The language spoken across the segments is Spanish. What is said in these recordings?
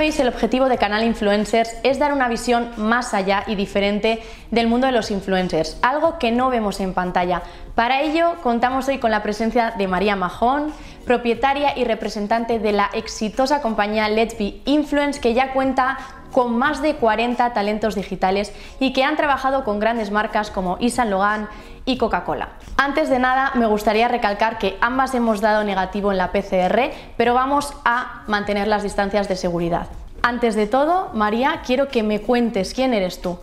el objetivo de Canal Influencers es dar una visión más allá y diferente del mundo de los influencers, algo que no vemos en pantalla. Para ello, contamos hoy con la presencia de María Majón, propietaria y representante de la exitosa compañía Let's Be Influence, que ya cuenta con más de 40 talentos digitales y que han trabajado con grandes marcas como Isan Logan y Coca-Cola. Antes de nada, me gustaría recalcar que ambas hemos dado negativo en la PCR, pero vamos a mantener las distancias de seguridad. Antes de todo, María, quiero que me cuentes quién eres tú.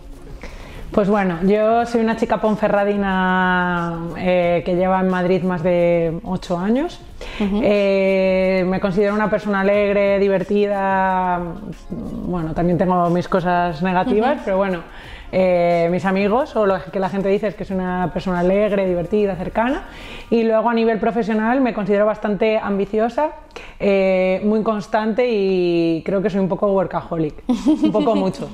Pues bueno, yo soy una chica ponferradina eh, que lleva en Madrid más de ocho años. Eh, me considero una persona alegre, divertida. Bueno, también tengo mis cosas negativas, pero bueno, eh, mis amigos o lo que la gente dice es que soy una persona alegre, divertida, cercana. Y luego a nivel profesional me considero bastante ambiciosa, eh, muy constante y creo que soy un poco workaholic, un poco mucho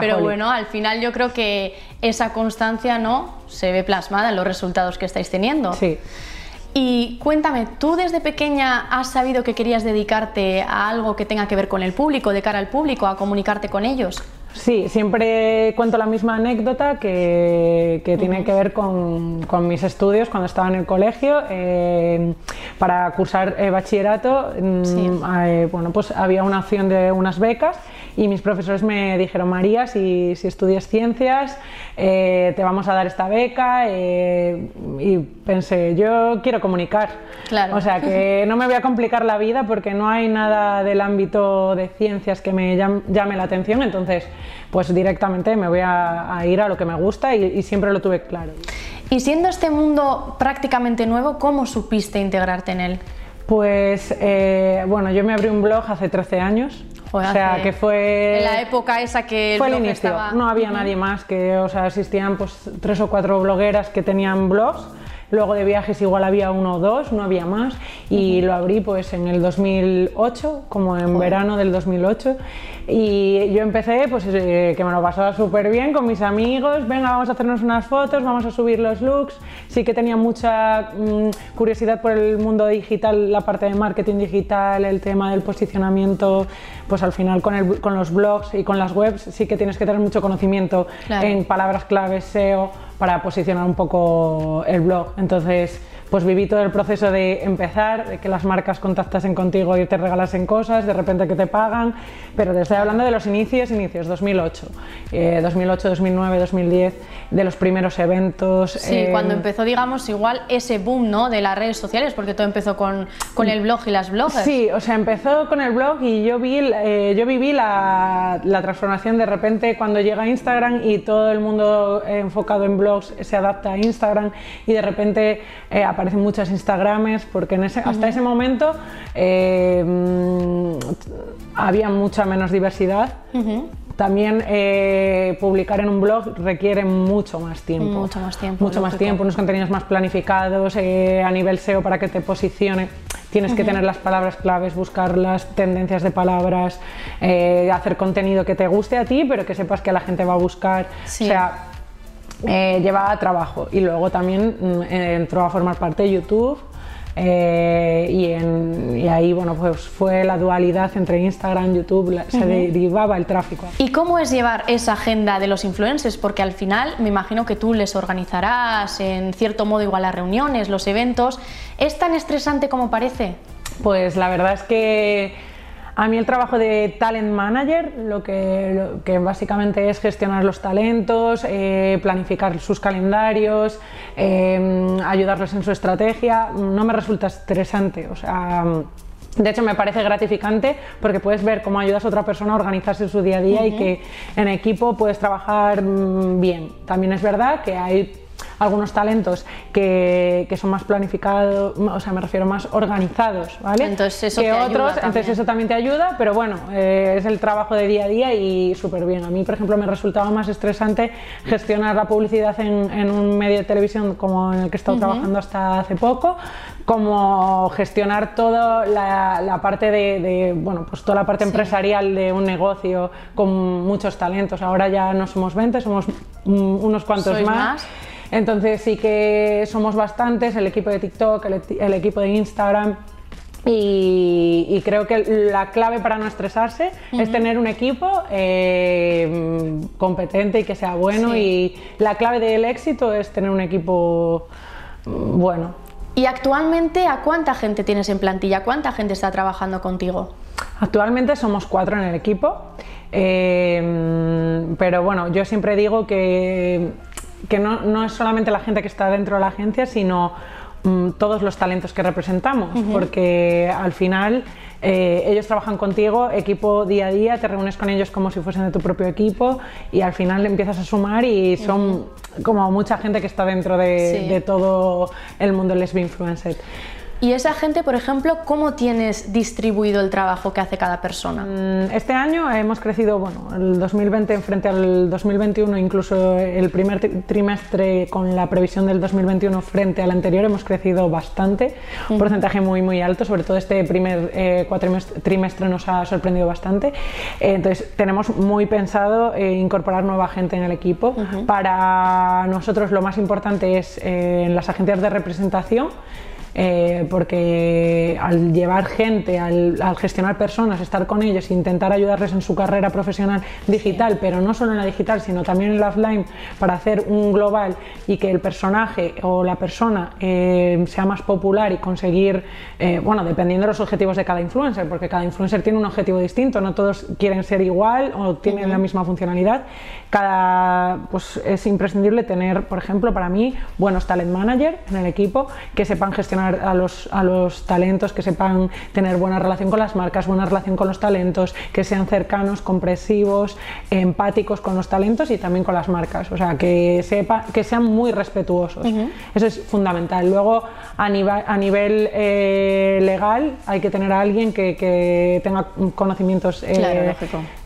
Pero bueno, al final yo creo que esa constancia no se ve plasmada en los resultados que estáis teniendo. Sí. Y cuéntame, ¿tú desde pequeña has sabido que querías dedicarte a algo que tenga que ver con el público, de cara al público, a comunicarte con ellos? Sí, siempre cuento la misma anécdota que, tiene que ver con, mis estudios cuando estaba en el colegio. Eh, para cursar eh, bachillerato, mm, eh, bueno, pues había una opción de unas becas y mis profesores me dijeron, María, si, si estudias ciencias, te vamos a dar esta beca. y pensé, yo quiero comunicar. Claro. O sea, que no me voy a complicar la vida porque no hay nada del ámbito de ciencias que me llame la atención. Entonces, pues directamente me voy a, ir a lo que me gusta y, siempre lo tuve claro. Y siendo este mundo prácticamente nuevo, ¿cómo supiste integrarte en él? Pues bueno, yo me abrí un blog hace 13 años. O sea, que fue... En la época esa que el fue el inicio. No había nadie más que, o sea, existían pues tres o cuatro blogueras que tenían blogs Luego de viajes igual había uno o dos, no había más. Y lo abrí pues en el 2008, como en verano del 2008. Y yo empecé, pues eh, que me lo pasaba súper bien con mis amigos. Venga, vamos a hacernos unas fotos, vamos a subir los looks. Sí que tenía mucha mm, curiosidad por el mundo digital, la parte de marketing digital, el tema del posicionamiento. Pues al final con, el, con los blogs y con las webs sí que tienes que tener mucho conocimiento en palabras claves, SEO para posicionar un poco el blog. Entonces, pues viví todo el proceso de empezar, de que las marcas contactasen contigo y te regalasen cosas, de repente que te pagan, pero te estoy hablando de los inicios, inicios, 2008, 2008, 2009, 2010, de los primeros eventos. Sí, eh, cuando empezó, digamos, igual ese boom, ¿no?, de las redes sociales, porque todo empezó con, con el blog y las bloggers. Sí, o sea, empezó con el blog y yo, vi, eh, yo viví la, la transformación de repente cuando llega Instagram y todo el mundo enfocado en blogs se adapta a Instagram y de repente eh, aparecen muchas Instagrames, porque en ese, hasta ese momento eh, mm, había mucha menos diversidad. También eh, publicar en un blog requiere mucho más tiempo. Mucho más tiempo. Mucho más tiempo, unos contenidos más planificados, eh, a nivel SEO para que te posicione. Tienes que tener las palabras claves, buscar las tendencias de palabras, hacer contenido que te guste a ti, pero que sepas que la gente va a buscar. O sea, eh, llevaba trabajo y luego también mm, entró a formar parte de YouTube eh, y, ahí bueno pues fue la dualidad entre Instagram, YouTube, se derivaba el tráfico. ¿Y cómo es llevar esa agenda de los influencers? Porque al final me imagino que tú les organizarás en cierto modo igual las reuniones, los eventos. ¿Es tan estresante como parece? Pues la verdad es que a mí el trabajo de talent manager, lo que, básicamente es gestionar los talentos, eh, planificar sus calendarios, eh, ayudarlos en su estrategia, no me resulta estresante. O sea, de hecho, me parece gratificante porque puedes ver cómo ayudas a otra persona a organizarse su día a día y que en equipo puedes trabajar mm, bien. También es verdad que hay algunos talentos que, que, son más planificados, o sea, me refiero más organizados, ¿vale? Entonces eso que te otros, ayuda entonces eso también te ayuda, pero bueno, eh, es el trabajo de día a día y súper bien. A mí, por ejemplo, me resultaba más estresante gestionar la publicidad en, en un medio de televisión como en el que he estado trabajando hasta hace poco, como gestionar toda la, la parte de, de, bueno, pues toda la parte empresarial de un negocio con muchos talentos. Ahora ya no somos 20, somos unos cuantos más entonces sí que somos bastantes, el equipo de TikTok, el, equipo de Instagram, Y, creo que la clave para no estresarse es tener un equipo eh, competente y que sea bueno. Y la clave del éxito es tener un equipo mm, bueno. ¿Y actualmente a cuánta gente tienes en plantilla? ¿Cuánta gente está trabajando contigo? Actualmente somos cuatro en el equipo, eh, pero bueno, yo siempre digo que, que no, no es solamente la gente que está dentro de la agencia, sino Mm, todos los talentos que representamos, porque al final eh, ellos trabajan contigo, equipo día a día, te reúnes con ellos como si fuesen de tu propio equipo y al final empiezas a sumar y son como mucha gente que está dentro de, de todo el mundo del influencer. ¿Y esa gente, por ejemplo, cómo tienes distribuido el trabajo que hace cada persona? Mm, este año hemos crecido, bueno, el 2020 frente al 2021, incluso el primer trimestre con la previsión del 2021 frente al anterior, hemos crecido bastante, un porcentaje muy, muy alto, sobre todo este primer eh, trimestre nos ha sorprendido bastante. Eh, entonces, tenemos muy pensado eh, incorporar nueva gente en el equipo. Para nosotros lo más importante es en las agencias de representación, eh, porque al llevar gente, al, gestionar personas, estar con ellos, intentar ayudarles en su carrera profesional digital, pero no solo en la digital, sino también en la offline, para hacer un global y que el personaje o la persona eh, sea más popular y conseguir, eh, bueno, dependiendo de los objetivos de cada influencer, porque cada influencer tiene un objetivo distinto, no todos quieren ser igual o tienen la misma funcionalidad. Cada, pues es imprescindible tener, por ejemplo, para mí, buenos talent manager en el equipo que sepan gestionar a los, a los talentos, que sepan tener buena relación con las marcas, buena relación con los talentos, que sean cercanos, compresivos, empáticos con los talentos y también con las marcas. O sea, que, sepa, que sean muy respetuosos. Eso es fundamental. Luego, a nivel, a nivel eh, legal, hay que tener a alguien que, que tenga conocimientos eh,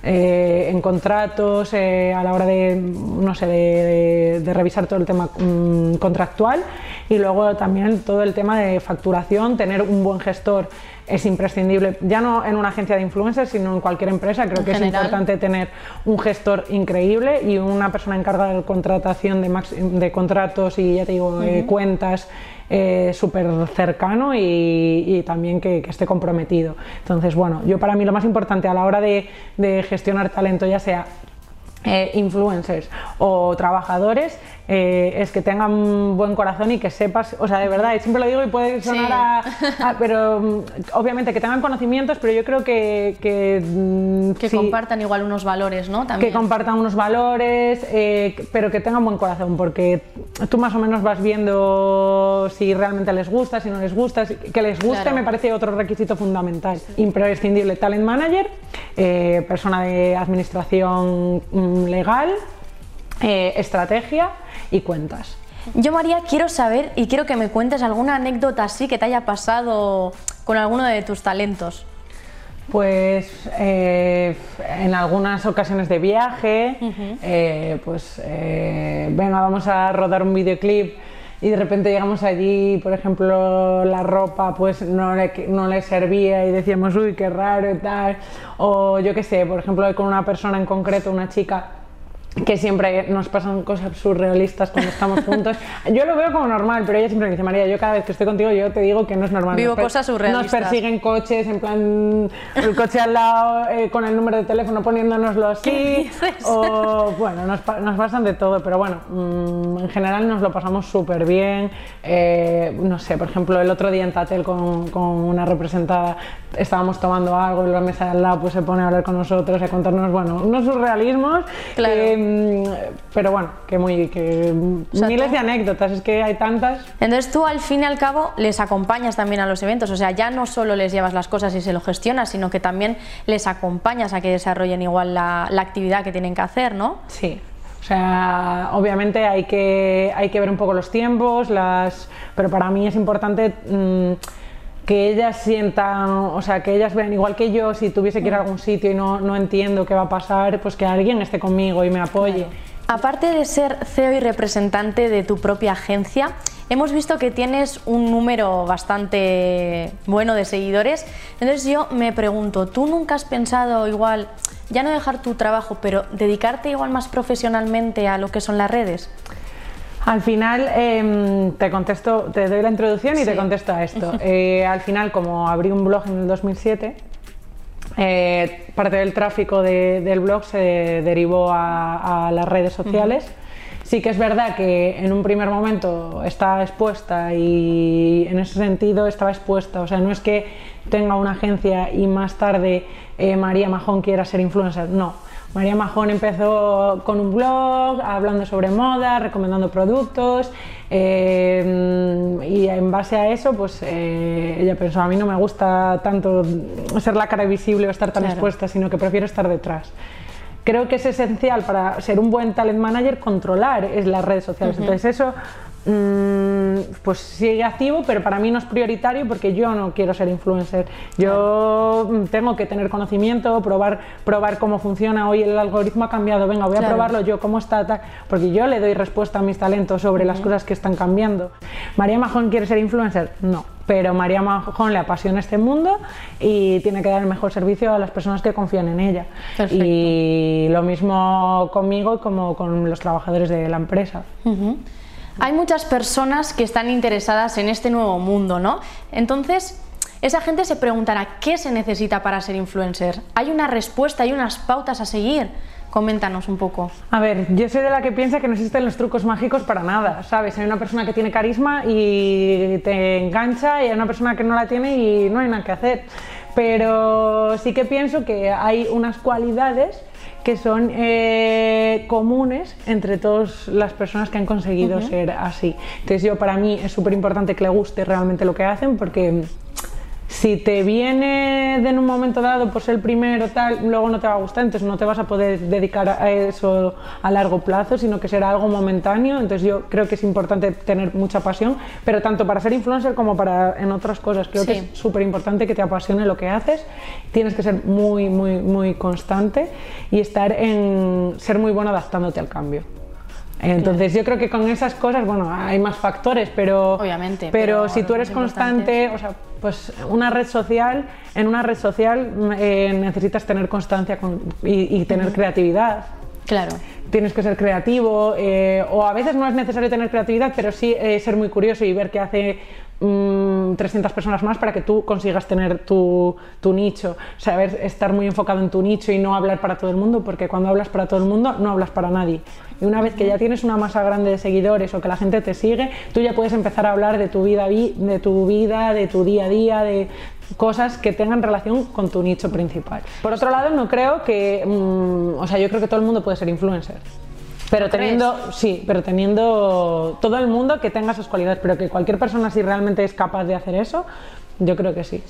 eh, en contratos, a la hora de, no sé, de, de, revisar todo el tema mm, contractual y luego también todo el tema de facturación, tener un buen gestor es imprescindible, ya no en una agencia de influencers, sino en cualquier empresa. Creo que es importante tener un gestor increíble y una persona encargada de contratación de, de contratos y ya te digo, eh, cuentas eh, súper cercano y, también que, esté comprometido. Entonces, bueno, yo para mí lo más importante a la hora de, de gestionar talento, ya sea eh, influencers o trabajadores eh, es que tengan buen corazón y que sepas, o sea, de verdad, siempre lo digo y puede sonar a, pero mm, obviamente que tengan conocimientos, pero yo creo que... Que, mm, compartan igual unos valores, ¿no? También. Que compartan unos valores, eh, pero que tengan buen corazón, porque tú más o menos vas viendo si realmente les gusta, si no les gusta, que les guste me parece otro requisito fundamental, imprescindible. Talent manager, persona de administración mm, legal, eh, estrategia y cuentas. Yo, María, quiero saber y quiero que me cuentes alguna anécdota así que te haya pasado con alguno de tus talentos. Pues eh, en algunas ocasiones de viaje, eh, pues venga, vamos a rodar un videoclip y de repente llegamos allí, por ejemplo, la ropa pues no le, no le servía y decíamos, uy, qué raro y tal. O yo qué sé, por ejemplo, con una persona en concreto, una chica que siempre nos pasan cosas surrealistas cuando estamos juntos. Yo lo veo como normal, pero ella siempre me dice, María, yo cada vez que estoy contigo, yo te digo que no es normal. Vivo cosas surrealistas. Nos persiguen coches, en plan, el coche al lado, eh, con el número de teléfono poniéndonoslo así. O, bueno, nos, nos, pasan de todo, pero bueno, mm, en general nos lo pasamos súper bien. Eh, no sé, por ejemplo, el otro día en Tatel con, con, una representada estábamos tomando algo y la mesa de al lado pues se pone a hablar con nosotros, a contarnos, bueno, unos surrealismos. Claro. Mm, pero bueno, que muy que miles de anécdotas, es que hay tantas. Entonces tú al fin y al cabo les acompañas también a los eventos, o sea, ya no solo les llevas las cosas y se lo gestionas, sino que también les acompañas a que desarrollen igual la, actividad que tienen que hacer, ¿no? Sí. O sea, obviamente hay que, hay que ver un poco los tiempos, las, pero para mí es importante mm, que ellas sientan, o sea, que ellas vean igual que yo, si tuviese que ir a algún sitio y no, no entiendo qué va a pasar, pues que alguien esté conmigo y me apoye. Aparte de ser CEO y representante de tu propia agencia, hemos visto que tienes un número bastante bueno de seguidores. Entonces yo me pregunto, ¿tú nunca has pensado igual, ya no dejar tu trabajo, pero dedicarte igual más profesionalmente a lo que son las redes? Al final em, te contesto, te doy la introducción y te contesto a esto. Eh, al final, como abrí un blog en el 2007, eh, parte del tráfico del blog se derivó a, las redes sociales. Sí que es verdad que en un primer momento estaba expuesta y en ese sentido estaba expuesta. O sea, no es que tenga una agencia y más tarde eh, María Majón quiera ser influencer, no. María Majón empezó con un blog hablando sobre moda, recomendando productos eh, y en base a eso pues eh, ella pensó a mí no me gusta tanto ser la cara visible o estar tan expuesta, sino que prefiero estar detrás creo que es esencial para ser un buen talent manager controlar es las redes sociales. Entonces eso pues sigue activo, pero para mí no es prioritario porque yo no quiero ser influencer. Yo mm, tengo que tener conocimiento, probar, probar cómo funciona. Hoy el algoritmo ha cambiado, venga, voy a probarlo yo, cómo está, porque yo le doy respuesta a mis talentos sobre las cosas que están cambiando. ¿María Majón quiere ser influencer? No. Pero María Majón le apasiona este mundo y tiene que dar el mejor servicio a las personas que confían en ella. Y lo mismo conmigo como con los trabajadores de la empresa. Hay muchas personas que están interesadas en este nuevo mundo, ¿no? Entonces, esa gente se preguntará, ¿qué se necesita para ser influencer? ¿Hay una respuesta, hay unas pautas a seguir? Coméntanos un poco. A ver, yo soy de la que piensa que no existen los trucos mágicos para nada, ¿sabes? Hay una persona que tiene carisma y te engancha y hay una persona que no la tiene y no hay nada que hacer. Pero sí que pienso que hay unas cualidades que son eh, comunes entre todas las personas que han conseguido ser así. Entonces yo para mí es súper importante que le guste realmente lo que hacen porque si te viene de en un momento dado por ser el primero tal, luego no te va a gustar, entonces no te vas a poder dedicar a eso a largo plazo, sino que será algo momentáneo. Entonces yo creo que es importante tener mucha pasión, pero tanto para ser influencer como para en otras cosas. Creo que es súper importante que te apasione lo que haces. Tienes que ser muy, muy, muy constante y estar en ser muy bueno adaptándote al cambio. Entonces yo creo que con esas cosas, bueno, hay más factores, pero, Obviamente, pero, si tú eres constante, o sea, pues una red social, en una red social eh, necesitas tener constancia y, tener creatividad. Claro. Tienes que ser creativo, eh, o a veces no es necesario tener creatividad, pero sí eh, ser muy curioso y ver qué hace 300 mm, personas más para que tú consigas tener tu, tu, nicho, saber estar muy enfocado en tu nicho y no hablar para todo el mundo, porque cuando hablas para todo el mundo no hablas para nadie. Y una vez que ya tienes una masa grande de seguidores o que la gente te sigue, tú ya puedes empezar a hablar de tu vida, de tu vida, de tu día a día, de cosas que tengan relación con tu nicho principal. Por otro lado, no creo que, mm, o sea, yo creo que todo el mundo puede ser influencer. Pero teniendo, sí, pero teniendo todo el mundo que tenga esas cualidades, pero que cualquier persona si realmente es capaz de hacer eso, yo creo que sí.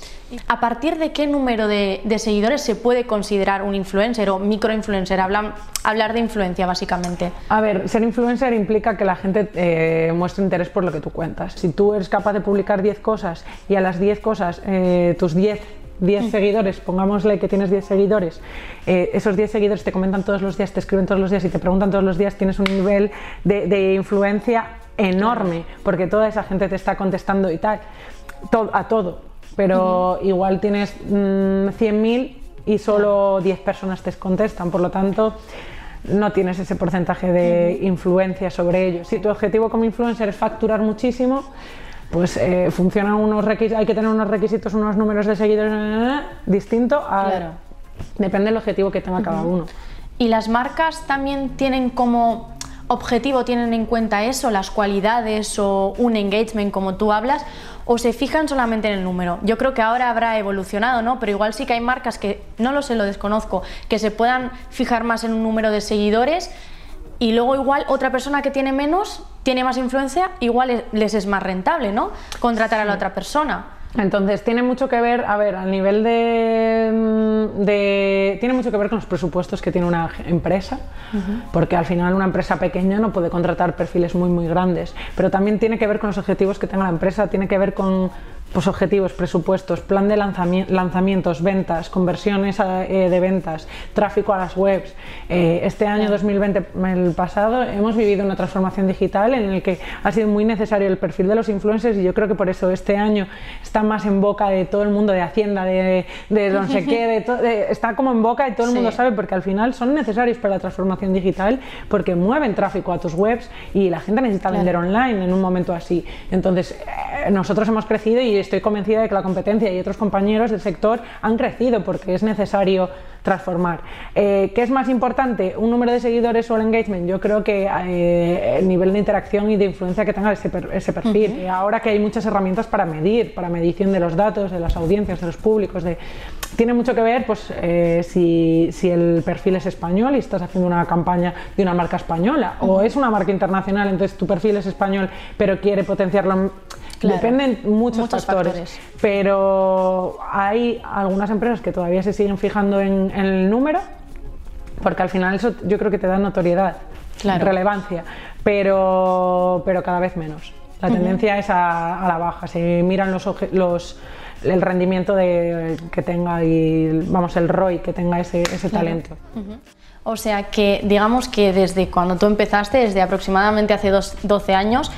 ¿A partir de qué número de, seguidores se puede considerar un influencer o microinfluencer? Hablan, hablar de influencia, básicamente. A ver, ser influencer implica que la gente eh, muestre interés por lo que tú cuentas. Si tú eres capaz de publicar 10 cosas y a las 10 cosas eh, tus 10 10 mm. seguidores, pongámosle que tienes 10 seguidores, eh, esos 10 seguidores te comentan todos los días, te escriben todos los días y te preguntan todos los días, tienes un nivel de, influencia enorme, porque toda esa gente te está contestando y tal, a todo. Pero igual tienes 100.000 mm, y solo 10 personas te contestan, por lo tanto no tienes ese porcentaje de influencia sobre ellos. Si tu objetivo como influencer es facturar muchísimo, pues eh, funcionan unos hay que tener unos requisitos, unos números de seguidores eh, distintos a... Depende del objetivo que tenga cada uno. ¿Y las marcas también tienen como objetivo, tienen en cuenta eso, las cualidades o un engagement como tú hablas? ¿O se fijan solamente en el número? Yo creo que ahora habrá evolucionado, ¿no? Pero igual sí que hay marcas que, no lo sé, lo desconozco, que se puedan fijar más en un número de seguidores y luego igual otra persona que tiene menos, tiene más influencia, igual les es más rentable, ¿no? Contratar a la otra persona. Entonces, tiene mucho que ver, a ver, a nivel de, Tiene mucho que ver con los presupuestos que tiene una empresa, porque al final una empresa pequeña no puede contratar perfiles muy, muy grandes, pero también tiene que ver con los objetivos que tenga la empresa, tiene que ver con pues objetivos, presupuestos, plan de lanzamientos, ventas, conversiones eh, de ventas, tráfico a las webs. Eh, este año 2020, el pasado, hemos vivido una transformación digital en el que ha sido muy necesario el perfil de los influencers y yo creo que por eso este año está más en boca de todo el mundo de Hacienda, de, de no sé qué, está como en boca y todo el mundo sabe porque al final son necesarios para la transformación digital porque mueven tráfico a tus webs y la gente necesita vender online en un momento así. Entonces, eh, nosotros hemos crecido y estoy convencida de que la competencia y otros compañeros del sector han crecido porque es necesario transformar. Eh, ¿Qué es más importante, un número de seguidores o el engagement? Yo creo que eh, el nivel de interacción y de influencia que tenga ese, perfil. Ahora que hay muchas herramientas para medir, para medición de los datos, de las audiencias, de los públicos, de... tiene mucho que ver pues, eh, si, si, el perfil es español y estás haciendo una campaña de una marca española, o es una marca internacional, entonces tu perfil es español, pero quiere potenciarlo Dependen muchos, factores, pero hay algunas empresas que todavía se siguen fijando en, el número, porque al final eso yo creo que te da notoriedad, relevancia, pero, pero cada vez menos. La tendencia es a, la baja. Si miran los, los el rendimiento de, que tenga y vamos el ROI que tenga ese, ese talento. O sea que digamos que desde cuando tú empezaste, desde aproximadamente hace dos, 12 años,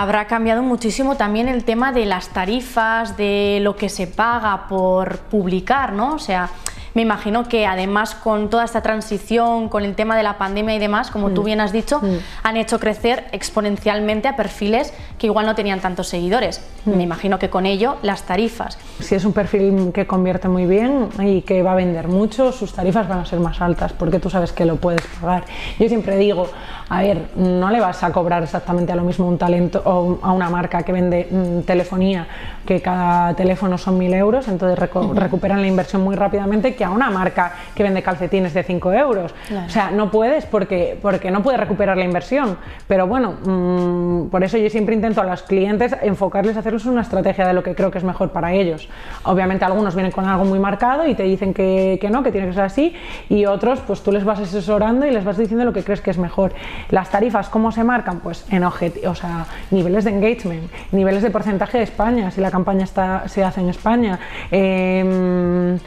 habrá cambiado muchísimo también el tema de las tarifas, de lo que se paga por publicar, ¿no? O sea, me imagino que además con toda esta transición, con el tema de la pandemia y demás, como tú mm. bien has dicho, mm. han hecho crecer exponencialmente a perfiles que igual no tenían tantos seguidores. Mm. Me imagino que con ello las tarifas. Si es un perfil que convierte muy bien y que va a vender mucho, sus tarifas van a ser más altas porque tú sabes que lo puedes pagar. Yo siempre digo, a ver, no le vas a cobrar exactamente a lo mismo un talento o a una marca que vende telefonía, que cada teléfono son mil euros, entonces recuperan la inversión muy rápidamente que a una marca que vende calcetines de 5 euros. O sea, no puedes porque, porque no puedes recuperar la inversión. Pero bueno, mm, por eso yo siempre intento a los clientes enfocarles, hacerles una estrategia de lo que creo que es mejor para ellos. Obviamente algunos vienen con algo muy marcado y te dicen que, que no, que tiene que ser así, y otros pues tú les vas asesorando y les vas diciendo lo que crees que es mejor. Las tarifas, ¿cómo se marcan? Pues en o sea, niveles de engagement, niveles de porcentaje de España, si la campaña está, se hace en España. Eh,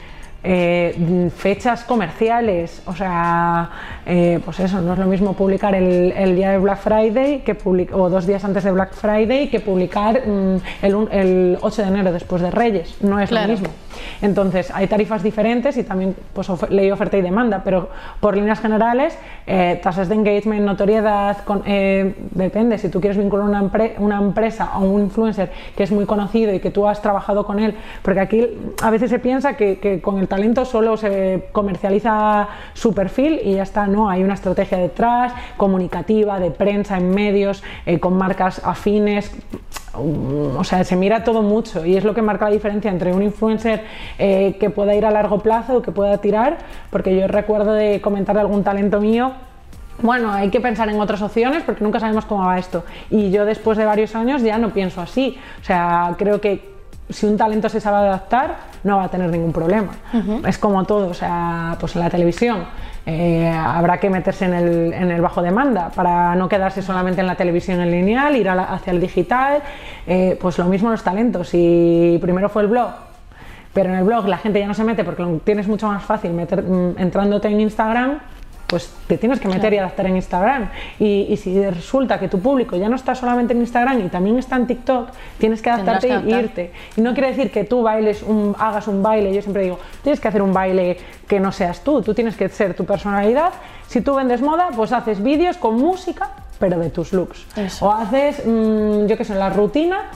eh, fechas comerciales, o sea, eh, pues eso, no es lo mismo publicar el, día de Black Friday que o dos días antes de Black Friday que publicar mm, el, 8 de enero después de Reyes, no es lo mismo. Entonces, hay tarifas diferentes y también pues, ley oferta y demanda, pero por líneas generales, eh, tasas de engagement, notoriedad, eh, depende. Si tú quieres vincular una, empresa o un influencer que es muy conocido y que tú has trabajado con él, porque aquí a veces se piensa que, con el talento solo se comercializa su perfil y ya está, no, hay una estrategia detrás, comunicativa, de prensa, en medios, eh, con marcas afines o sea, se mira todo mucho y es lo que marca la diferencia entre un influencer eh, que pueda ir a largo plazo o que pueda tirar, porque yo recuerdo de comentar algún talento mío bueno, hay que pensar en otras opciones porque nunca sabemos cómo va esto. Y yo después de varios años ya no pienso así. O sea, creo que si un talento se sabe adaptar, no va a tener ningún problema. Es como todo, o sea, pues en la televisión eh, habrá que meterse en el, bajo demanda para no quedarse solamente en la televisión en lineal, ir hacia el digital, eh, pues lo mismo los talentos. Si primero fue el blog, pero en el blog la gente ya no se mete porque lo tienes mucho más fácil meter, mm, entrándote en Instagram, pues te tienes que meter y adaptar en Instagram. Y, si resulta que tu público ya no está solamente en Instagram y también está en TikTok, tienes que adaptarte e irte. Y no quiere decir que tú bailes un, hagas un baile, yo siempre digo, tienes que hacer un baile que no seas tú, tú tienes que ser tu personalidad. Si tú vendes moda, pues haces vídeos con música, pero de tus looks. O haces, mm, yo qué sé, la rutina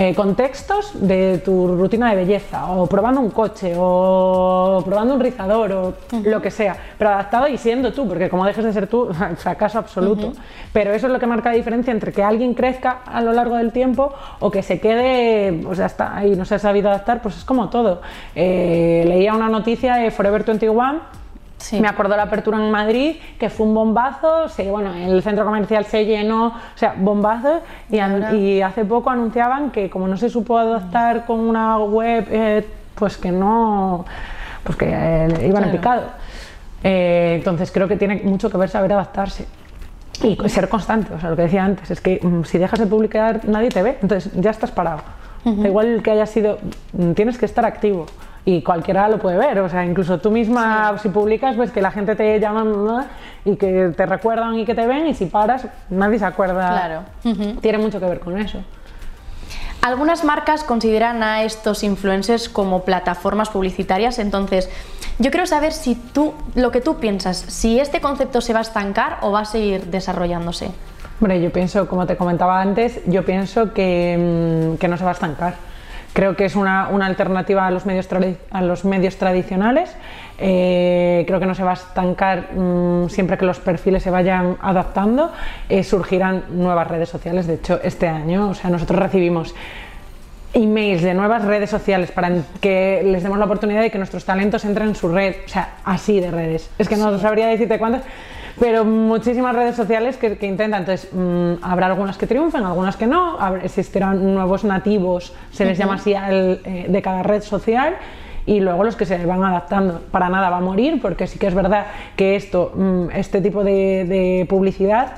eh, contextos de tu rutina de belleza, o probando un coche, o probando un rizador, o lo que sea, pero adaptado y siendo tú, porque como dejes de ser tú, fracaso absoluto. Pero eso es lo que marca la diferencia entre que alguien crezca a lo largo del tiempo o que se quede, pues ya está, y no se ha sabido adaptar, pues es como todo. Eh, leía una noticia de Forever 21 me acuerdo la apertura en Madrid, que fue un bombazo, sí, bueno, el centro comercial se llenó, o sea, bombazo, y, hace poco anunciaban que como no se supo adaptar con una web, eh, pues que no, pues que eh, iban en picado. Eh, entonces creo que tiene mucho que ver saber adaptarse y ser constante, o sea, lo que decía antes, es que mm, si dejas de publicar nadie te ve, entonces ya estás parado. Igual que haya sido, mm, tienes que estar activo y cualquiera lo puede ver, o sea, incluso tú misma si publicas ves que la gente te llama y que te recuerdan y que te ven y si paras nadie se acuerda. Claro. Tiene mucho que ver con eso. Algunas marcas consideran a estos influencers como plataformas publicitarias, entonces yo quiero saber si tú, lo que tú piensas, si este concepto se va a estancar o va a seguir desarrollándose. Bueno, yo pienso, como te comentaba antes, yo pienso que, mm, que no se va a estancar. Creo que es una, una alternativa a los medios, a los medios tradicionales. Eh, creo que no se va a estancar mm, siempre que los perfiles se vayan adaptando. Eh, surgirán nuevas redes sociales. De hecho, este año, o sea, nosotros recibimos emails de nuevas redes sociales para que les demos la oportunidad de que nuestros talentos entren en su red, o sea, así de redes. Es que no sabría decirte cuántas, pero muchísimas redes sociales que, intentan. Entonces, mm, habrá algunas que triunfen, algunas que no, existirán nuevos nativos, se les llama así eh, de cada red social y luego los que se van adaptando. Para nada va a morir, porque sí que es verdad que esto, mm, este tipo de, publicidad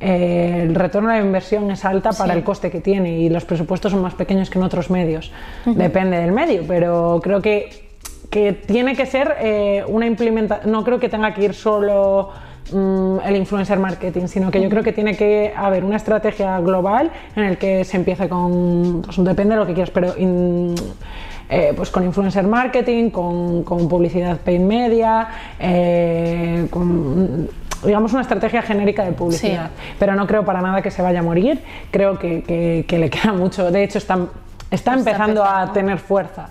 eh, el retorno de la inversión es alta para el coste que tiene y los presupuestos son más pequeños que en otros medios. Depende del medio, pero creo que, que tiene que ser eh, una implementación, no creo que tenga que ir solo Mm, el influencer marketing, sino que yo creo que tiene que haber una estrategia global en el que se empiece con, pues, depende de lo que quieras, pero eh, pues con influencer marketing, con, publicidad paid media, eh, con digamos una estrategia genérica de publicidad, pero no creo para nada que se vaya a morir, creo que, le queda mucho, de hecho está, está empezando a tener fuerza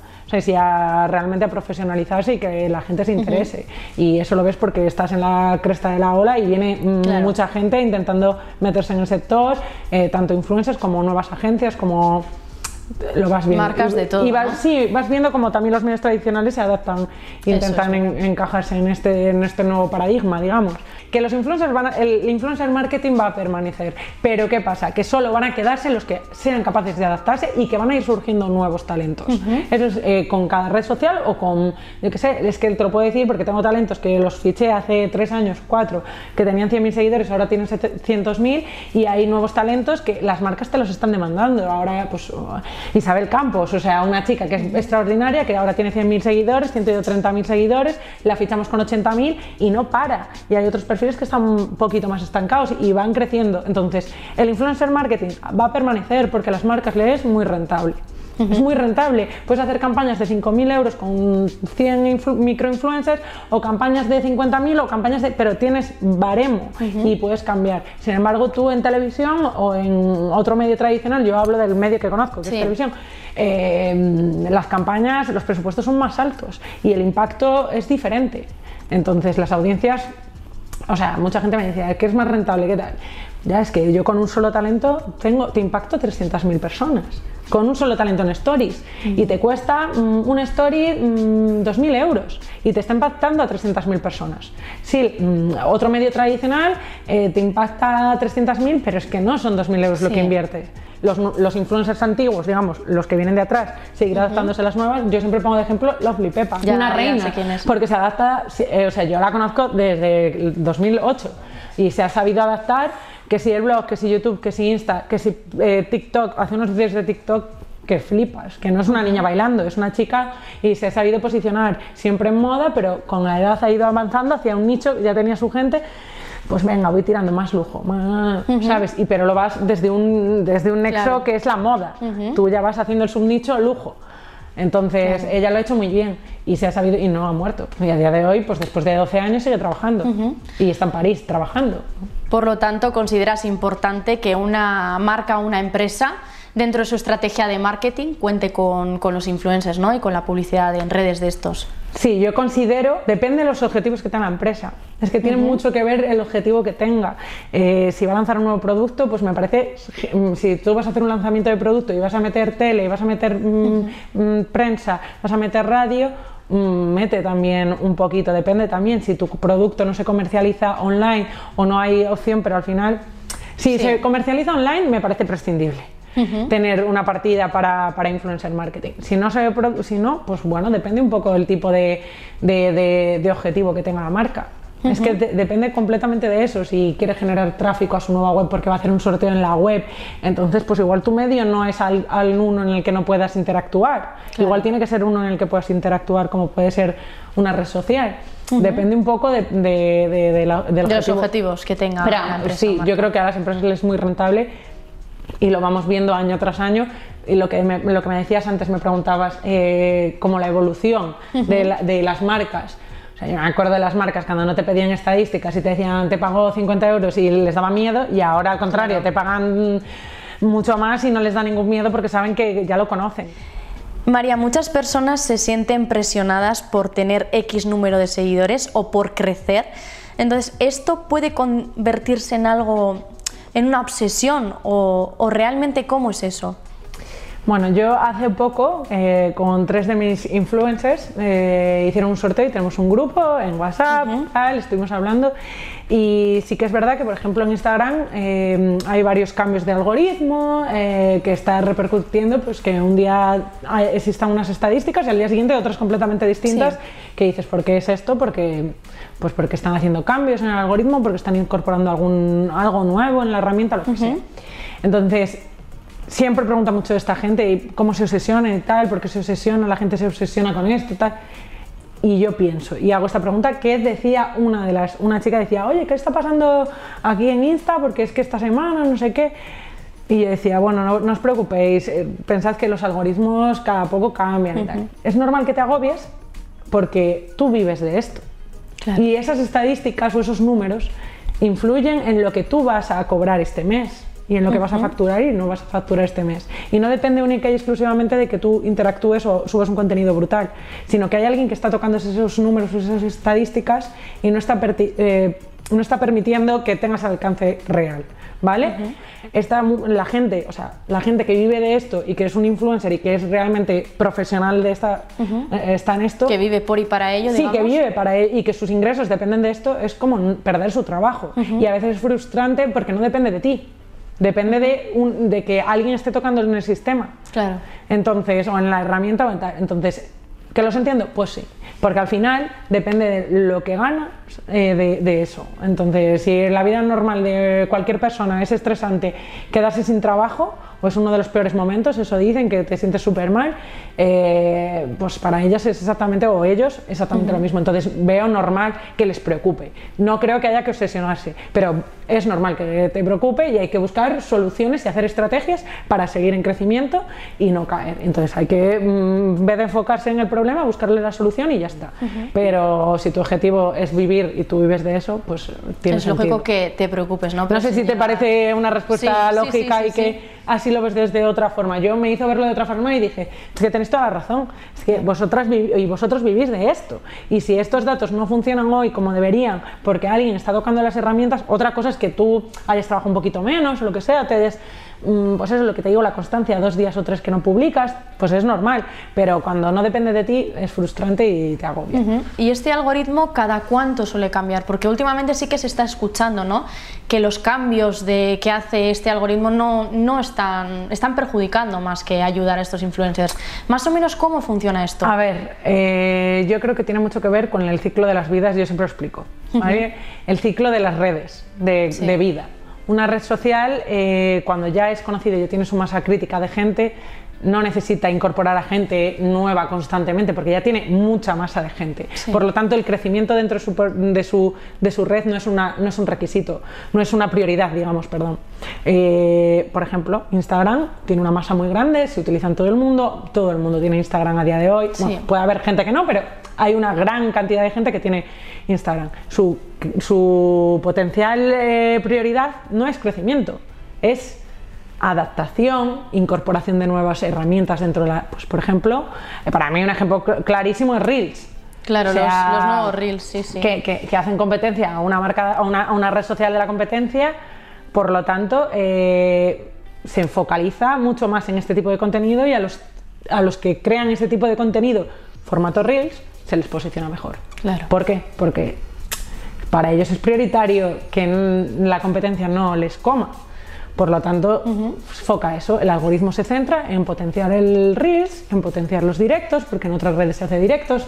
y a realmente a profesionalizarse y que la gente se interese. Y eso lo ves porque estás en la cresta de la ola y viene mm, mucha gente intentando meterse en el sector, eh, tanto influencers como nuevas agencias, como lo vas viendo. Marcas de todo. Y Sí, vas viendo como también los medios tradicionales se adaptan, intentan encajarse en este, en este nuevo paradigma, digamos. Que los influencers van el influencer marketing va a permanecer, pero ¿qué pasa? Que solo van a quedarse los que sean capaces de adaptarse y que van a ir surgiendo nuevos talentos. Eso es eh, con cada red social o con, yo qué sé, es que te lo puedo decir porque tengo talentos que los fiché hace tres años, cuatro, que tenían 100.000 seguidores, ahora tienen 700.000 y hay nuevos talentos que las marcas te los están demandando. Ahora, pues Isabel Campos, o sea, una chica que es extraordinaria, que ahora tiene 100.000 seguidores, 130.000 seguidores, la fichamos con 80.000 y no para. Y hay otros perfiles que están un poquito más estancados y van creciendo. Entonces, el influencer marketing va a permanecer porque a las marcas le es muy rentable. Es muy rentable. Puedes hacer campañas de 5.000 euros con 100 microinfluencers o campañas de 50.000 o campañas de... pero tienes baremo y puedes cambiar. Sin embargo, tú en televisión o en otro medio tradicional, yo hablo del medio que conozco, que es televisión, eh, las campañas, los presupuestos son más altos y el impacto es diferente. Entonces las audiencias o sea, mucha gente me decía, ¿qué es más rentable? ¿Qué tal? Ya es que yo con un solo talento tengo, te impacto 300.000 personas con un solo talento en stories y te cuesta mm, un story 2.000 mm, euros y te está impactando a 300.000 personas. Sí, mm, otro medio tradicional eh, te impacta a 300.000, pero es que no son 2.000 euros lo que invierte. Los, los, influencers antiguos, digamos, los que vienen de atrás, seguir adaptándose a las nuevas. Yo siempre pongo de ejemplo Lovely Pepa, una reina, porque se adapta, eh, o sea, yo la conozco desde 2008 y se ha sabido adaptar que si el blog, que si YouTube, que si Insta, que si eh, TikTok, hace unos vídeos de TikTok que flipas, que no es una niña bailando, es una chica y se ha sabido posicionar siempre en moda, pero con la edad ha ido avanzando hacia un nicho, ya tenía su gente, pues venga, voy tirando más lujo, más, ¿sabes? Y pero lo vas desde un, desde un nexo que es la moda, tú ya vas haciendo el subnicho lujo. Entonces, ella lo ha hecho muy bien y se ha sabido y no ha muerto. Y a día de hoy, pues después de 12 años sigue trabajando y está en París trabajando. Por lo tanto, consideras importante que una marca o una empresa dentro de su estrategia de marketing cuente con, los influencers ¿no? y con la publicidad en redes de estos. Sí, yo considero, depende de los objetivos que tenga la empresa. Es que tiene mucho que ver el objetivo que tenga. Eh, si va a lanzar un nuevo producto, pues me parece, si tú vas a hacer un lanzamiento de producto y vas a meter tele, y vas a meter mm, mm, prensa, vas a meter radio, mete también un poquito, depende también si tu producto no se comercializa online o no hay opción, pero al final, si se comercializa online me parece prescindible. tener una partida para, para, influencer marketing. Si no, se, si no, pues bueno, depende un poco del tipo de, de, de, objetivo que tenga la marca. Es que de- depende completamente de eso. Si quiere generar tráfico a su nueva web porque va a hacer un sorteo en la web, entonces pues igual tu medio no es al, al uno en el que no puedas interactuar. Igual tiene que ser uno en el que puedas interactuar como puede ser una red social. Depende un poco de, de- de- la- los objetivo. objetivos que tenga Pero, la empresa. sí, marca. yo creo que a las empresas les es muy rentable y lo vamos viendo año tras año. Y lo que me, lo que me decías antes, me preguntabas eh, como la evolución de, la- de las marcas. O sea, yo me acuerdo de las marcas cuando no te pedían estadísticas y te decían te pago 50 euros y les daba miedo y ahora al contrario, te pagan mucho más y no les da ningún miedo porque saben que ya lo conocen. María, muchas personas se sienten presionadas por tener X número de seguidores o por crecer. Entonces, ¿esto puede convertirse en algo, en una obsesión o, o realmente cómo es eso? Bueno, yo hace poco eh, con tres de mis influencers eh, hicieron un sorteo y tenemos un grupo en WhatsApp, tal, estuvimos hablando y sí que es verdad que por ejemplo en Instagram eh, hay varios cambios de algoritmo eh, que está repercutiendo pues que un día existan unas estadísticas y al día siguiente otras completamente distintas Sí. que dices ¿por qué es esto? Porque pues porque están haciendo cambios en el algoritmo, porque están incorporando algún, algo nuevo en la herramienta, lo que sea. Entonces, siempre pregunta mucho de esta gente y cómo se obsesiona y tal, porque se obsesiona, la gente se obsesiona con esto y tal. Y yo pienso, y hago esta pregunta, ¿qué decía una de las, una chica decía, oye, ¿qué está pasando aquí en Insta? Porque es que esta semana, no sé qué. Y yo decía, bueno, no, no os preocupéis, eh, pensad que los algoritmos cada poco cambian y tal. Es normal que te agobies porque tú vives de esto. Claro. Y esas estadísticas o esos números influyen en lo que tú vas a cobrar este mes y en lo que vas a facturar y no vas a facturar este mes. Y no depende única y exclusivamente de que tú interactúes o subas un contenido brutal, sino que hay alguien que está tocando esos números esas estadísticas y no está, eh, no está permitiendo que tengas alcance real. ¿Vale? Está mu- la gente, o sea, la gente que vive de esto y que es un influencer y que es realmente profesional de esta, eh, está en esto. Que vive por y para ello, Sí, digamos. que vive para él y que sus ingresos dependen de esto, es como perder su trabajo. Y a veces es frustrante porque no depende de ti, depende de, un- de que alguien esté tocando en el sistema. Claro. Entonces, o en la herramienta. Entonces, ¿que los entiendo? Pues sí, porque al final depende de lo que ganas eh, de, de eso. Entonces, si la vida normal de cualquier persona es estresante quedarse sin trabajo, o es uno de los peores momentos, eso dicen, que te sientes súper mal, eh, pues para ellas es exactamente, o ellos, exactamente lo mismo. Entonces, veo normal que les preocupe. No creo que haya que obsesionarse, pero es normal que te preocupe y hay que buscar soluciones y hacer estrategias para seguir en crecimiento y no caer. Entonces hay que, mm, en vez de enfocarse en el problema, buscarle la solución y ya está. Pero si tu objetivo es vivir y tú vives de eso, pues tiene es sentido. lógico que te preocupes, ¿no? No sé si te parece una respuesta Sí, lógica sí, sí, y que sí. así lo ves desde otra forma. Yo me hizo verlo de otra forma y dije, es que tenéis toda la razón, es que vosotras y vosotros vivís de esto. Y si estos datos no funcionan hoy como deberían, porque alguien está tocando las herramientas, otra cosa es que tú hayas trabajado un poquito menos o lo que sea, te des, pues eso es lo que te digo, la constancia, dos días o tres que no publicas, pues es normal. Pero cuando no depende de ti, es frustrante y te agobia. Ujú. Y este algoritmo, ¿cada cuánto suele cambiar? Porque últimamente sí que se está escuchando, ¿no? Que los cambios de, que hace este algoritmo no, no están, están perjudicando más que ayudar a estos influencers. Más o menos, ¿cómo funciona esto? A ver, eh, yo creo que tiene mucho que ver con el ciclo de las vidas, yo siempre lo explico. ¿vale? El ciclo de las redes de, Sí. de vida. Una red social, eh, cuando ya es conocida y ya tiene su masa crítica de gente, no necesita incorporar a gente nueva constantemente porque ya tiene mucha masa de gente. Sí. Por lo tanto, el crecimiento dentro de su, de su, de su red no es, una, no es un requisito, no es una prioridad, digamos, perdón. Eh, por ejemplo, Instagram tiene una masa muy grande, se utiliza en todo el mundo, todo el mundo tiene Instagram a día de hoy. Sí. Bueno, puede haber gente que no, pero hay una gran cantidad de gente que tiene Instagram. Su, su potencial eh, prioridad no es crecimiento, es adaptación, incorporación de nuevas herramientas dentro de la... Pues, por ejemplo, eh, para mí un ejemplo cl- clarísimo es Reels. Claro, O sea, los, los nuevos Reels, sí, sí. Que, que- que hacen competencia a una, marca, a una, a una red social de la competencia, por lo tanto, eh, se focaliza mucho más en este tipo de contenido y a los, a los que crean este tipo de contenido, formato Reels, se les posiciona mejor. Claro. ¿Por qué? Porque para ellos es prioritario que la competencia no les coma. Por lo tanto, pues, foca eso. El algoritmo se centra en potenciar el Reels, en potenciar los directos, porque en otras redes se hace directos,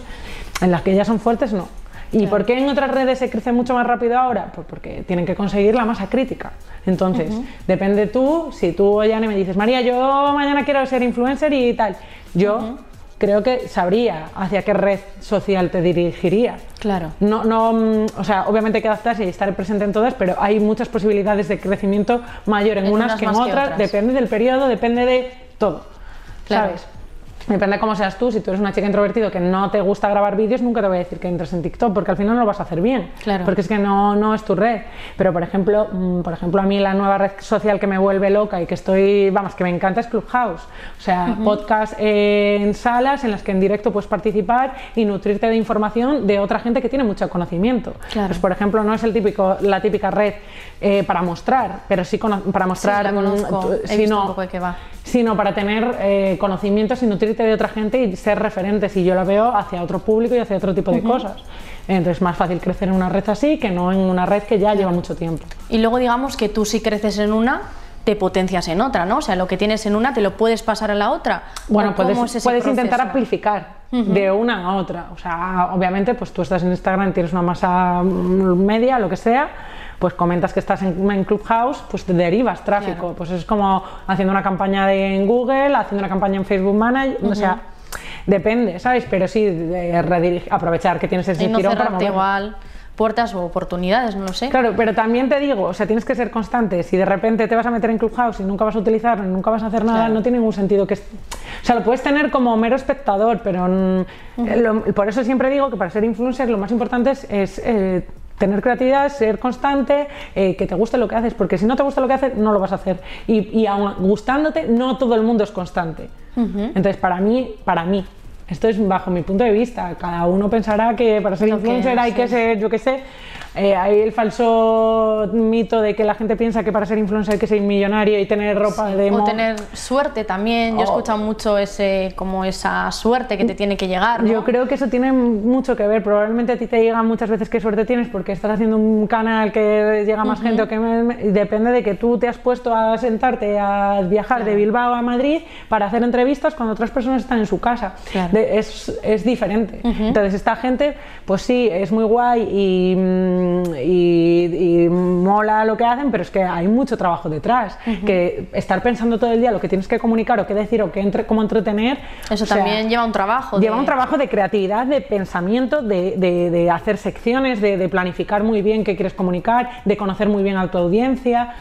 en las que ya son fuertes no. ¿Y por qué en otras redes se crece mucho más rápido ahora? Pues porque tienen que conseguir la masa crítica. Entonces, depende tú, si tú, Yane, me dices, María, yo mañana quiero ser influencer y tal, yo creo que sabría hacia qué red social te dirigiría. Claro. No, no, mm, o sea, obviamente hay que adaptarse y estar presente en todas, pero hay muchas posibilidades de crecimiento mayor en, En unas, unas que en que otras. depende del periodo, depende de todo. Claro. ¿Sabes? Depende de cómo seas tú, si tú eres una chica introvertida que no te gusta grabar vídeos, nunca te voy a decir que entres en TikTok, porque al final no lo vas a hacer bien. Claro. Porque es que no, no es tu red. Pero por ejemplo, mm, por ejemplo, a mí la nueva red social que me vuelve loca y que estoy, vamos, que me encanta es Clubhouse. O sea, podcast en salas en las que en directo puedes participar y nutrirte de información de otra gente que tiene mucho conocimiento. Claro. Pues por ejemplo, no es el típico, la típica red eh, para mostrar, pero sí para mostrar, la mm, conozco, he visto un poco de qué va. Sino para tener eh, conocimientos y nutrirte de otra gente y ser referentes. Y yo lo veo hacia otro público y hacia otro tipo de cosas. Entonces es más fácil crecer en una red así que no en una red que ya lleva mucho tiempo. Y luego digamos que tú si creces en una, te potencias en otra, ¿no? O sea, lo que tienes en una te lo puedes pasar a la otra. Bueno, ¿O cómo puedes, es puedes intentar amplificar de una a otra. O sea, obviamente, pues tú estás en Instagram, tienes una masa mm, media, lo que sea, pues comentas que estás en, en Clubhouse, pues te derivas tráfico. Claro. Pues es como haciendo una campaña de, en Google, haciendo una campaña en Facebook Manager, o sea, depende, ¿sabes? Pero sí, de aprovechar que tienes ese Y no tirón para igual puertas o oportunidades, no lo sé. Claro, pero también te digo, o sea, tienes que ser constante. Si de repente te vas a meter en Clubhouse y nunca vas a utilizarlo, nunca vas a hacer nada, Claro. no tiene ningún sentido que... O sea, lo puedes tener como mero espectador, pero mm, lo- por eso siempre digo que para ser influencer lo más importante es... es, eh, Tener creatividad, ser constante, eh, que te guste lo que haces, porque si no te gusta lo que haces, no lo vas a hacer. Y, y aun gustándote, no todo el mundo es constante. Entonces, para mí, para mí, esto es bajo mi punto de vista. Cada uno pensará que para ser influencer hay que ser, yo qué sé, eh, hay el falso mito de que la gente piensa que para ser influencer hay que ser millonario y tener ropa de O tener suerte también. Yo he O- escuchado mucho ese, como esa suerte que te tiene que llegar. ¿no? Yo creo que eso tiene mucho que ver. Probablemente a ti te llega muchas veces qué suerte tienes porque estás haciendo un canal que llega más gente o que depende de que tú te has puesto a sentarte a viajar de Bilbao a Madrid para hacer entrevistas cuando otras personas están en su casa. Claro. De- es, es diferente. Entonces esta gente, pues sí, es muy guay y, mm, y- y mola lo que hacen, pero es que hay mucho trabajo detrás. Que estar pensando todo el día lo que tienes que comunicar o qué decir o qué entre, cómo entretener. Eso o sea, también lleva un trabajo. Lleva de- un trabajo de creatividad, de pensamiento, de, de- de hacer secciones, de, de planificar muy bien qué quieres comunicar, de conocer muy bien a tu audiencia.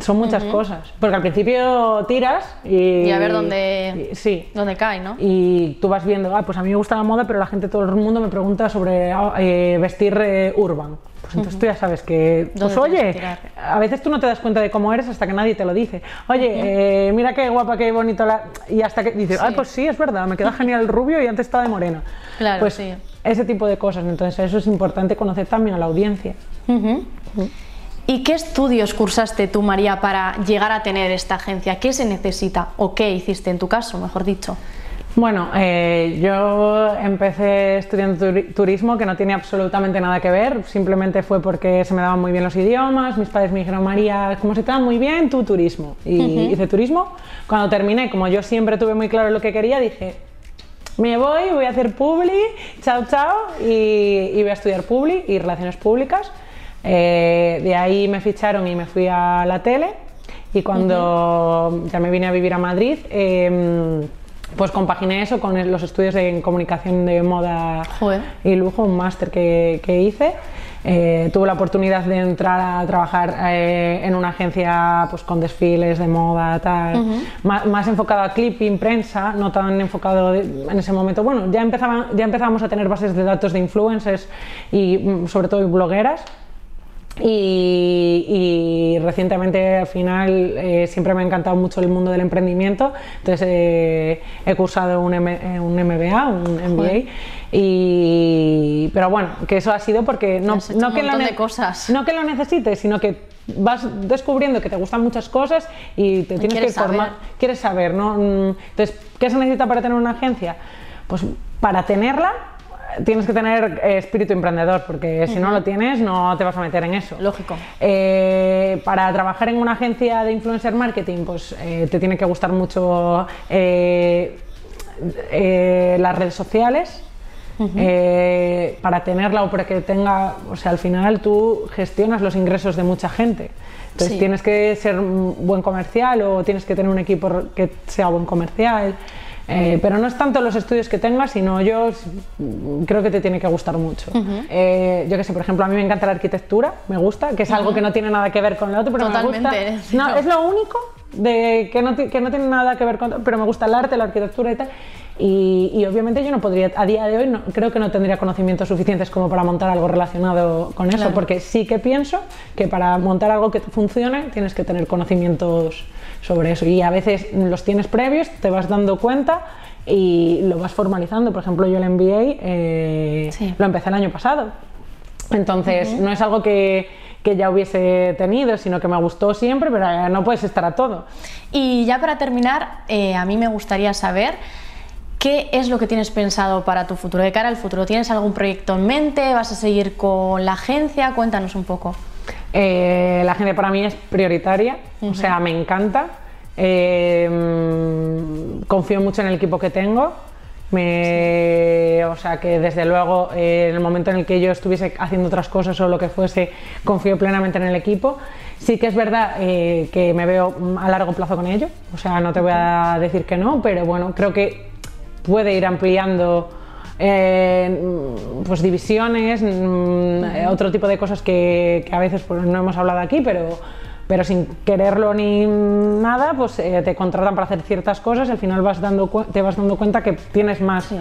Son muchas cosas. Porque al principio tiras y. Y a ver dónde- y- sí. Donde cae, ¿no? Y tú vas viendo, ah, pues a mí me gusta la moda, pero la gente, todo el mundo me pregunta sobre ah, eh, vestir eh, urban. Pues entonces tú ya sabes que, pues ¿Dónde oye, a veces tú no te das cuenta de cómo eres hasta que nadie te lo dice. Oye, eh, mira qué guapa, qué bonito la... Y hasta que dices, Sí. ay, pues sí, es verdad, me queda genial el rubio y antes estaba de morena. Claro, pues sí. ese tipo de cosas. Entonces eso es importante conocer también a la audiencia. ¿Y qué estudios cursaste tú, María, para llegar a tener esta agencia? ¿Qué se necesita? ¿O qué hiciste en tu caso, mejor dicho? Bueno, eh, yo empecé estudiando turi- turismo, que no tiene absolutamente nada que ver, simplemente fue porque se me daban muy bien los idiomas, mis padres me dijeron, María, como se te da muy bien, tu turismo. Y hice turismo. Cuando terminé, como yo siempre tuve muy claro lo que quería, dije, me voy, voy a hacer publi, chao, chao, y, y voy a estudiar publi y relaciones públicas. Eh, de ahí me ficharon y me fui a la tele. Y cuando ya me vine a vivir a Madrid, em, pues compaginé eso con los estudios de en comunicación de moda Joder. y lujo, un máster que, que hice. Eh, tuve la oportunidad de entrar a trabajar eh, en una agencia pues, con desfiles de moda, tal, más, más enfocado a clipping, prensa, no tan enfocado de- en ese momento. Bueno, ya, empezaban, ya empezábamos a tener bases de datos de influencers y mm, sobre todo blogueras. Y, y recientemente al final eh, siempre me ha encantado mucho el mundo del emprendimiento, entonces eh, he cursado un, M- eh, un MBA, un MBA, y, pero bueno, que eso ha sido porque no, no que lo de cosas. no que lo necesites, sino que vas descubriendo que te gustan muchas cosas y te tienes que formar, saber. quieres saber, ¿no? Mm, Entonces, ¿qué se necesita para tener una agencia? Pues para tenerla tienes que tener eh, espíritu emprendedor, porque si no lo tienes no te vas a meter en eso. Lógico. Eh, para trabajar en una agencia de influencer marketing, pues eh, te tiene que gustar mucho las redes sociales. para tenerla o para que tenga, o sea, al final tú gestionas los ingresos de mucha gente. Entonces Sí. tienes que ser un buen comercial o tienes que tener un equipo que sea buen comercial. Eh, pero no es tanto los estudios que tengas, sino yo creo que te tiene que gustar mucho. Eh, yo que sé, por ejemplo, a mí me encanta la arquitectura, me gusta, que es algo que no tiene nada que ver con lo otro, pero me Totalmente, gusta. sí, No, no. es lo único de que no, que no tiene nada que ver con, pero me gusta el arte, la arquitectura y tal. Y, y obviamente yo no podría, a día de hoy, no, creo que no tendría conocimientos suficientes como para montar algo relacionado con eso, Claro. porque sí que pienso que para montar algo que funcione tienes que tener conocimientos sobre eso. Y a veces los tienes previos, te vas dando cuenta y lo vas formalizando. Por ejemplo, yo el MBA eh, Sí. lo empecé el año pasado. Entonces, no es algo que, que ya hubiese tenido, sino que me gustó siempre, pero eh, no puedes estar a todo. Y ya para terminar, eh, a mí me gustaría saber qué es lo que tienes pensado para tu futuro, de cara al futuro. ¿Tienes algún proyecto en mente? ¿Vas a seguir con la agencia? Cuéntanos un poco. Eh, la gente para mí es prioritaria, o sea, me encanta. Eh, mm, confío mucho en el equipo que tengo. Me, o sea que desde luego eh, en el momento en el que yo estuviese haciendo otras cosas o lo que fuese, confío plenamente en el equipo. Sí que es verdad eh, que me veo a largo plazo con ello, o sea, no te voy a decir que no, pero bueno, creo que puede ir ampliando eh, pues divisiones, mm, otro tipo de cosas que, que a veces pues, no hemos hablado aquí, pero, pero sin quererlo ni nada, pues eh, te contratan para hacer ciertas cosas y al final vas dando, te vas dando cuenta que tienes más Sí.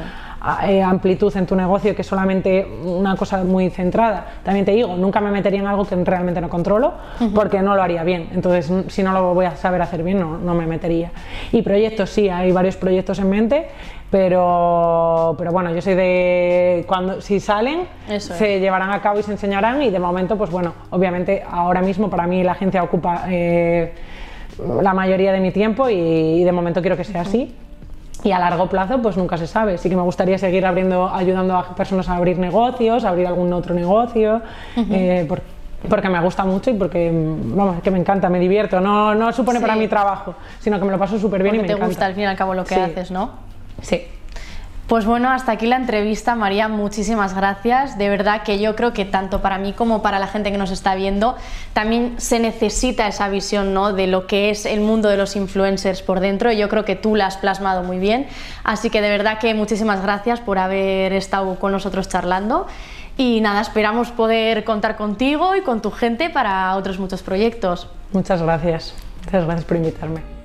eh, amplitud en tu negocio que solamente una cosa muy centrada. También te digo, nunca me metería en algo que realmente no controlo porque no lo haría bien. Entonces, si no lo voy a saber hacer bien, no, no me metería. Y proyectos, sí, hay varios proyectos en mente, pero, pero bueno, yo soy de cuando si salen, Eso se llevarán a cabo y se enseñarán y de momento, pues bueno, obviamente ahora mismo para mí la agencia ocupa eh, la mayoría de mi tiempo y, y de momento quiero que sea así. Y a largo plazo, pues nunca se sabe. Sí que me gustaría seguir abriendo, ayudando a personas a abrir negocios, a abrir algún otro negocio, eh, por- porque me gusta mucho y porque, vamos, es que me encanta, me divierto. No, no supone Sí. para mi trabajo, sino que me lo paso súper bien y me te encanta. gusta al fin y al cabo lo que Sí. haces, ¿no? Sí. Pues bueno, hasta aquí la entrevista, María. Muchísimas gracias. De verdad que yo creo que tanto para mí como para la gente que nos está viendo, también se necesita esa visión ¿no? de lo que es el mundo de los influencers por dentro. Yo creo que tú la has plasmado muy bien. Así que de verdad que muchísimas gracias por haber estado con nosotros charlando. Y nada, esperamos poder contar contigo y con tu gente para otros muchos proyectos. Muchas gracias. Muchas gracias por invitarme.